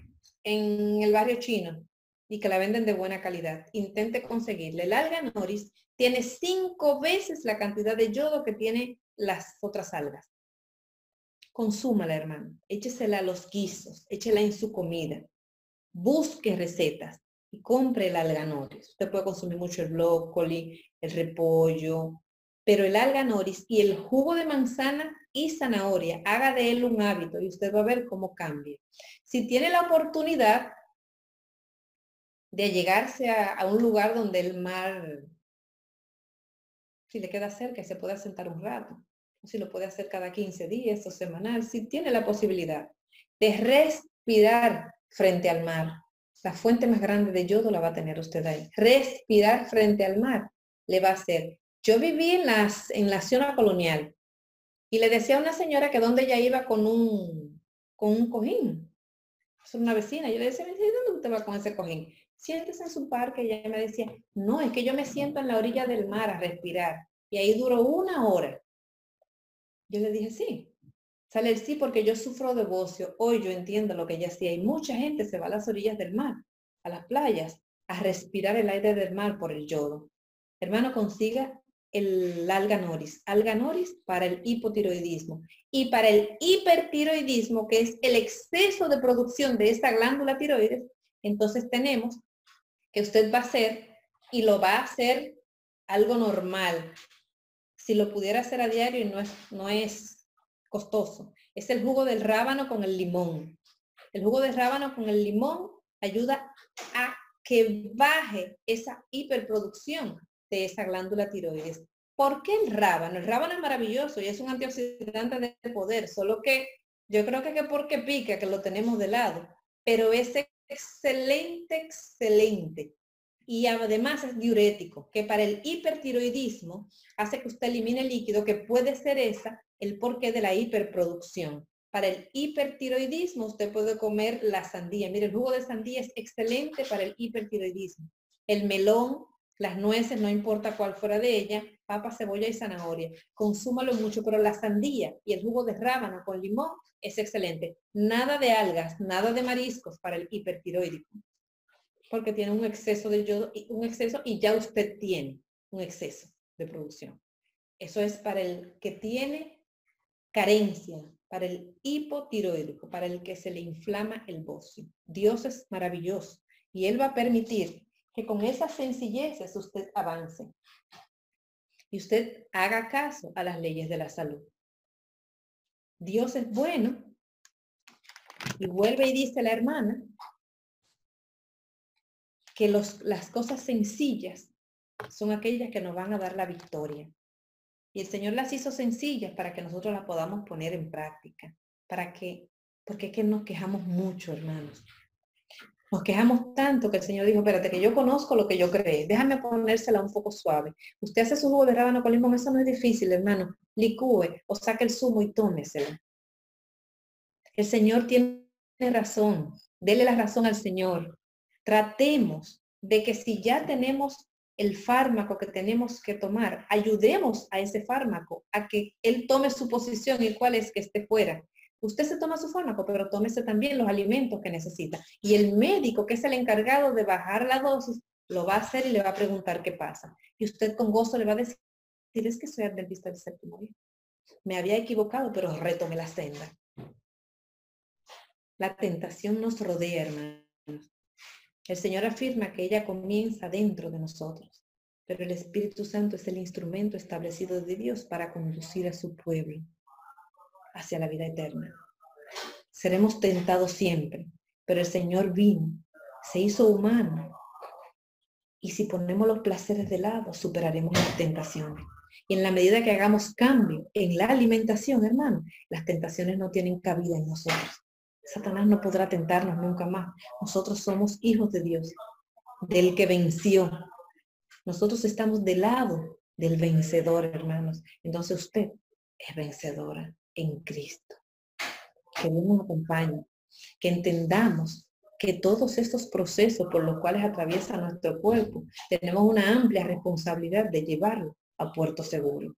A: en el barrio chino y que la venden de buena calidad. Intente conseguirle. El alga noris tiene cinco veces la cantidad de yodo que tiene las otras algas. Consúmala, hermano. Échesela a los guisos, échela en su comida. Busque recetas y compre el alga noris. Usted puede consumir mucho el brócoli, el repollo, pero el alga noris y el jugo de manzana y zanahoria, haga de él un hábito y usted va a ver cómo cambia. Si tiene la oportunidad, de llegarse a, un lugar donde el mar, si le queda cerca, se pueda sentar un rato, o si lo puede hacer cada 15 días o semanal, si tiene la posibilidad de respirar frente al mar. La fuente más grande de yodo la va a tener usted ahí. Respirar frente al mar le va a hacer. Yo viví en, las, en la zona colonial y le decía a una señora que donde ella iba con un, con un cojín. Es una vecina. Yo le decía, ¿dónde usted va con ese cojín? Siéntese en su parque. Y ella me decía, no, es que yo me siento en la orilla del mar a respirar. Y ahí duró una hora. Yo le dije, sí. Sale el sí porque yo sufro de bocio. Hoy yo entiendo lo que ella hacía. Y mucha gente se va a las orillas del mar, a las playas, a respirar el aire del mar por el yodo. Hermano, consiga el alga noris. Alga noris para el hipotiroidismo. Y para el hipertiroidismo, que es el exceso de producción de esta glándula tiroides, entonces tenemos que usted va a hacer y lo va a hacer algo normal. Si lo pudiera hacer a diario y no es, no es costoso. Es el jugo del rábano con el limón. El jugo de rábano con el limón ayuda a que baje esa hiperproducción de esa glándula tiroides. ¿Por qué el rábano? El rábano es maravilloso y es un antioxidante de poder, solo que yo creo que, que porque pica, que lo tenemos de lado, pero ese excelente, excelente. Y además es diurético, que para el hipertiroidismo hace que usted elimine líquido, que puede ser esa el porqué de la hiperproducción. Para el hipertiroidismo usted puede comer la sandía. Mire, el jugo de sandía es excelente para el hipertiroidismo. El melón, Las nueces, no importa cuál fuera de ella, papa, cebolla y zanahoria. Consúmalo mucho, pero la sandía y el jugo de rábano con limón es excelente. Nada de algas, nada de mariscos para el hipertiroídico, porque tiene un exceso de yodo, un exceso y ya usted tiene un exceso de producción. Eso es para el que tiene carencia, para el hipotiroídico, para el que se le inflama el bocio. Dios es maravilloso y Él va a permitir que con esas sencilleces usted avance y usted haga caso a las leyes de la salud. Dios es bueno y vuelve y dice la hermana que los, las cosas sencillas son aquellas que nos van a dar la victoria. Y el Señor las hizo sencillas para que nosotros las podamos poner en práctica. Para que, porque es que nos quejamos mucho, hermanos. Nos quejamos tanto que el Señor dijo, espérate, que yo conozco lo que yo creé, déjame ponérsela un poco suave. Usted hace su jugo de rábano con limón, eso no es difícil, hermano. Licúe o saque el zumo y tómesela. El Señor tiene razón, dele la razón al Señor. Tratemos de que si ya tenemos el fármaco que tenemos que tomar, ayudemos a ese fármaco a que él tome su posición y cuál es que esté fuera. Usted se toma su fármaco, pero tómese también los alimentos que necesita. Y el médico, que es el encargado de bajar la dosis, lo va a hacer y le va a preguntar qué pasa. Y usted con gozo le va a decir, es que soy adventista del séptimo día. Me había equivocado, pero retome la senda. La tentación nos rodea, hermanos. El Señor afirma que ella comienza dentro de nosotros, pero el Espíritu Santo es el instrumento establecido de Dios para conducir a su pueblo hacia la vida eterna. Seremos tentados siempre, pero el Señor vino, se hizo humano. Y si ponemos los placeres de lado, superaremos las tentaciones. Y en la medida que hagamos cambio en la alimentación, hermano, las tentaciones no tienen cabida en nosotros. Satanás no podrá tentarnos nunca más. Nosotros somos hijos de Dios, del que venció. Nosotros estamos del lado del vencedor, hermanos. Entonces usted es vencedora en Cristo. Que Dios nos acompañe, que entendamos que todos estos procesos por los cuales atraviesa nuestro cuerpo, tenemos una amplia responsabilidad de llevarlo a puerto seguro.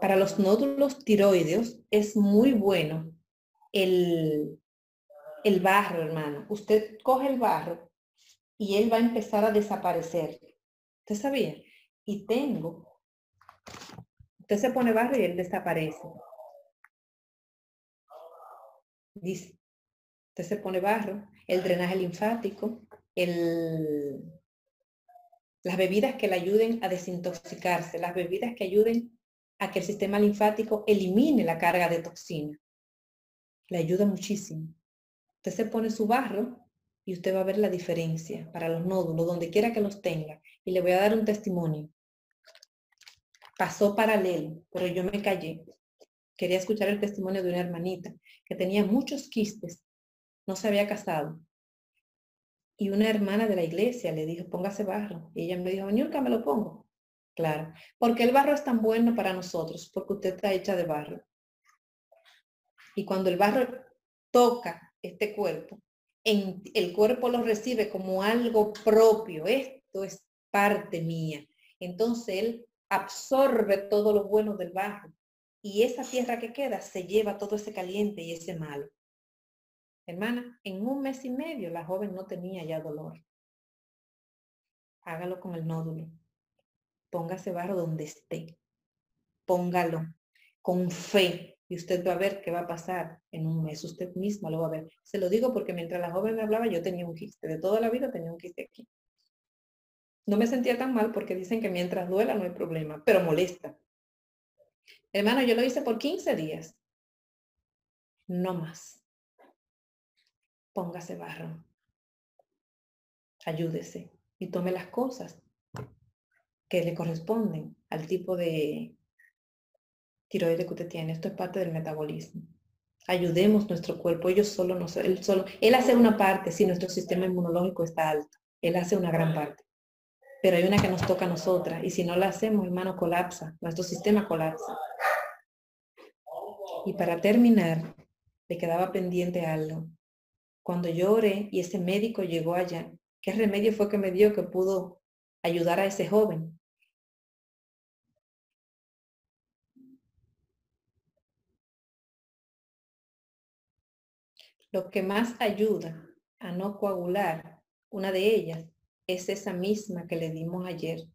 A: Para los nódulos tiroideos es muy bueno el, el barro, hermano. Usted coge el barro y él va a empezar a desaparecer. ¿Usted sabía? Y tengo, usted se pone barro y él desaparece. Dice, usted se pone barro, el drenaje linfático, el, las bebidas que le ayuden a desintoxicarse, las bebidas que ayuden a que el sistema linfático elimine la carga de toxina. Le ayuda muchísimo. Usted se pone su barro y usted va a ver la diferencia para los nódulos, donde quiera que los tenga. Y le voy a dar un testimonio. Pasó paralelo, pero yo me callé. Quería escuchar el testimonio de una hermanita que tenía muchos quistes, no se había casado. Y una hermana de la iglesia le dijo, póngase barro. Y ella me dijo, nunca me lo pongo. Claro, porque el barro es tan bueno para nosotros, porque usted está hecha de barro. Y cuando el barro toca este cuerpo, el cuerpo lo recibe como algo propio. Esto es parte mía. Entonces él absorbe todo lo bueno del barro. Y esa tierra que queda se lleva todo ese caliente y ese malo. Hermana, en un mes y medio la joven no tenía ya dolor. Hágalo con el nódulo póngase barro donde esté. Póngalo con fe y usted va a ver qué va a pasar en un mes. Usted misma lo va a ver. Se lo digo porque mientras la joven me hablaba yo tenía un quiste. De toda la vida tenía un quiste aquí. No me sentía tan mal porque dicen que mientras duela no hay problema, pero molesta. Hermano, yo lo hice por 15 días. No más. Póngase barro. Ayúdese y tome las cosas que le corresponden al tipo de tiroides que usted tiene. Esto es parte del metabolismo. Ayudemos nuestro cuerpo. Ellos solo no él solo, él hace una parte si nuestro sistema inmunológico está alto. Él hace una gran parte. Pero hay una que nos toca a nosotras. Y si no la hacemos, hermano, colapsa. Nuestro sistema colapsa. Y para terminar, le quedaba pendiente algo. cuando yo oré y ese médico llegó allá, ¿qué remedio fue que me dio que pudo ayudar a ese joven? Lo que más ayuda a no coagular, una de ellas, es esa misma que le dimos ayer.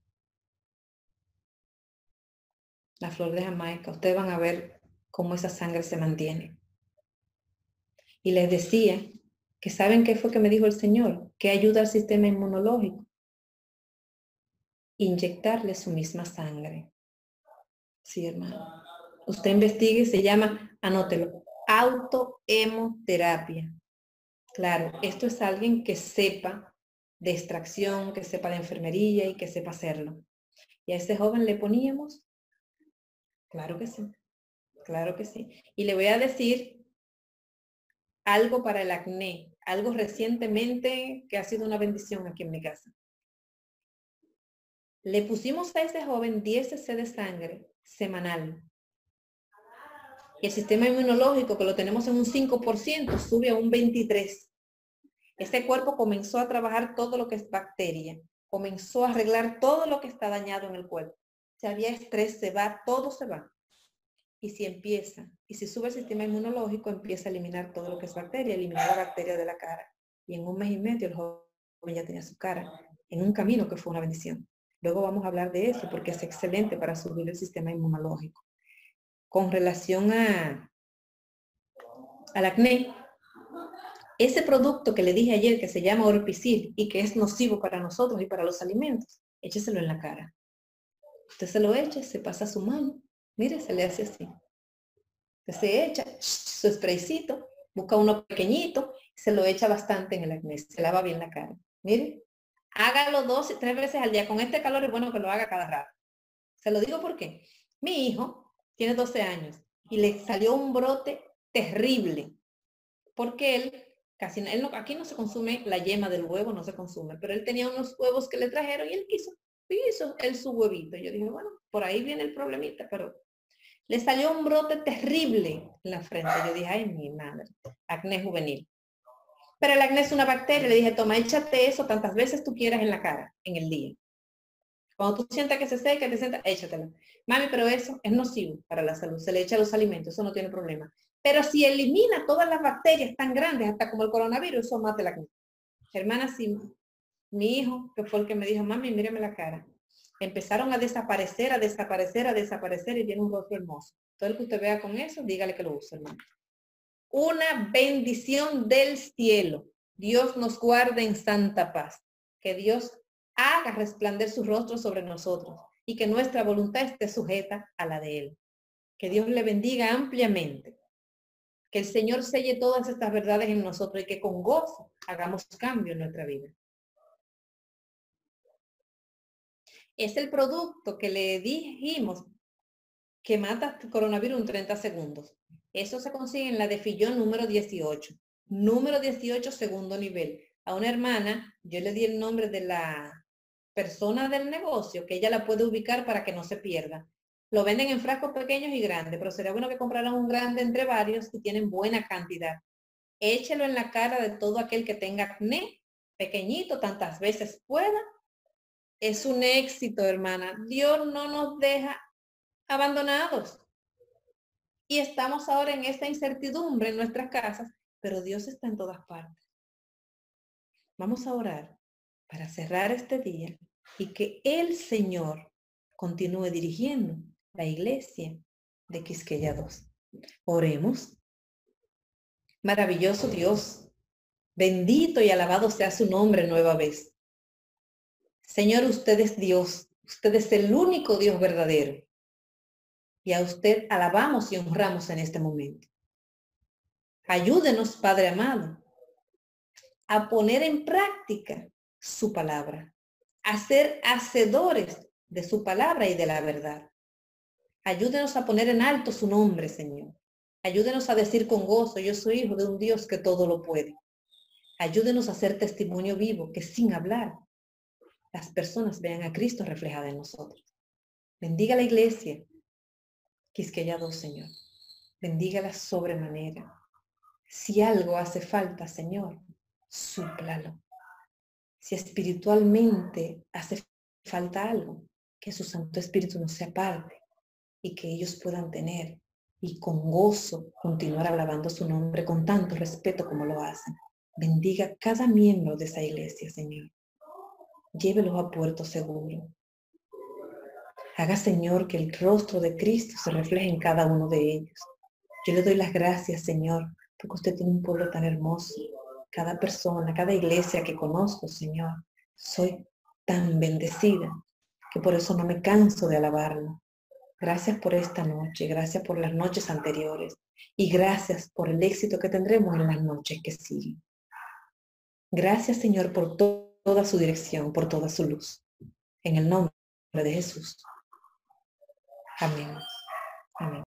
A: La flor de Jamaica. Ustedes van a ver cómo esa sangre se mantiene. Y les decía que saben qué fue que me dijo el Señor, que ayuda al sistema inmunológico. Inyectarle su misma sangre. Sí, hermano. Usted investigue, se llama, anótelo, autohemoterapia. Claro, esto es alguien que sepa de extracción, que sepa de enfermería y que sepa hacerlo. Y a ese joven le poníamos, claro que sí, claro que sí. Y le voy a decir algo para el acné, algo recientemente que ha sido una bendición aquí en mi casa. Le pusimos a ese joven 10 cc de sangre semanal el sistema inmunológico, que lo tenemos en un 5%, sube a un 23%. Ese cuerpo comenzó a trabajar todo lo que es bacteria, comenzó a arreglar todo lo que está dañado en el cuerpo. Si había estrés, se va, todo se va. Y si empieza, y si sube el sistema inmunológico, empieza a eliminar todo lo que es bacteria, eliminar la bacteria de la cara. Y en un mes y medio el joven ya tenía su cara en un camino que fue una bendición. Luego vamos a hablar de eso porque es excelente para subir el sistema inmunológico con relación a, al acné, ese producto que le dije ayer que se llama Orpicil y que es nocivo para nosotros y para los alimentos, écheselo en la cara. Usted se lo echa, se pasa su mano, mire, se le hace así. se echa su spraycito, busca uno pequeñito, se lo echa bastante en el acné, se lava bien la cara. Mire, hágalo dos, tres veces al día. Con este calor es bueno que lo haga cada rato. Se lo digo porque mi hijo tiene 12 años, y le salió un brote terrible, porque él aquí no se consume la yema del huevo, no se consume, pero él tenía unos huevos que le trajeron y él quiso, hizo él su huevito. Yo dije, bueno, por ahí viene el problemita, pero le salió un brote terrible en la frente. Yo dije, ay, mi madre, acné juvenil. Pero el acné es una bacteria. Le dije, toma, échate eso tantas veces tú quieras en la cara, en el día. Cuando tú sientas que se seca, te sientas, échatelo. Mami, pero eso es nocivo para la salud. Se le echa a los alimentos, eso no tiene problema. Pero si elimina todas las bacterias tan grandes, hasta como el coronavirus, eso mata la. Hermana, sí, mi hijo, que fue el que me dijo, mami, mírame la cara. Empezaron a desaparecer, a desaparecer, a desaparecer y tiene un rostro hermoso. Todo el que usted vea con eso, dígale que lo use, hermano. Una bendición del cielo. Dios nos guarde en santa paz. Que Dios haga resplandecer su rostro sobre nosotros y que nuestra voluntad esté sujeta a la de Él. Que Dios le bendiga ampliamente. Que el Señor selle todas estas verdades en nosotros y que con gozo hagamos cambio en nuestra vida. Es el producto que le dijimos que mata coronavirus en 30 segundos. Eso se consigue en la de Fillón número 18. Número 18, segundo nivel. A una hermana, yo le di el nombre de la persona del negocio que ella la puede ubicar para que no se pierda. Lo venden en frascos pequeños y grandes, pero sería bueno que compraran un grande entre varios y tienen buena cantidad. Échelo en la cara de todo aquel que tenga acné, pequeñito, tantas veces pueda. Es un éxito, hermana. Dios no nos deja abandonados. Y estamos ahora en esta incertidumbre en nuestras casas, pero Dios está en todas partes. Vamos a orar para cerrar este día y que el Señor continúe dirigiendo la iglesia de Quisqueya 2. Oremos. Maravilloso Dios, bendito y alabado sea su nombre nueva vez. Señor, usted es Dios, usted es el único Dios verdadero. Y a usted alabamos y honramos en este momento. Ayúdenos, Padre amado, a poner en práctica su palabra, a ser hacedores de su palabra y de la verdad. Ayúdenos a poner en alto su nombre, Señor. Ayúdenos a decir con gozo, yo soy hijo de un Dios que todo lo puede. Ayúdenos a ser testimonio vivo, que sin hablar las personas vean a Cristo reflejado en nosotros. Bendiga la iglesia, Quisqueya dos, Señor. Bendígala sobremanera. Si algo hace falta, Señor, súplalo. Si espiritualmente hace falta algo, que su Santo Espíritu no sea parte y que ellos puedan tener y con gozo continuar alabando su nombre con tanto respeto como lo hacen. Bendiga cada miembro de esa iglesia, Señor. Llévelos a puerto seguro. Haga, Señor, que el rostro de Cristo se refleje en cada uno de ellos. Yo le doy las gracias, Señor, porque usted tiene un pueblo tan hermoso. Cada persona, cada iglesia que conozco, Señor, soy tan bendecida que por eso no me canso de alabarlo. Gracias por esta noche, gracias por las noches anteriores y gracias por el éxito que tendremos en las noches que siguen. Gracias, Señor, por toda su dirección, por toda su luz. En el nombre de Jesús. Amén. Amén.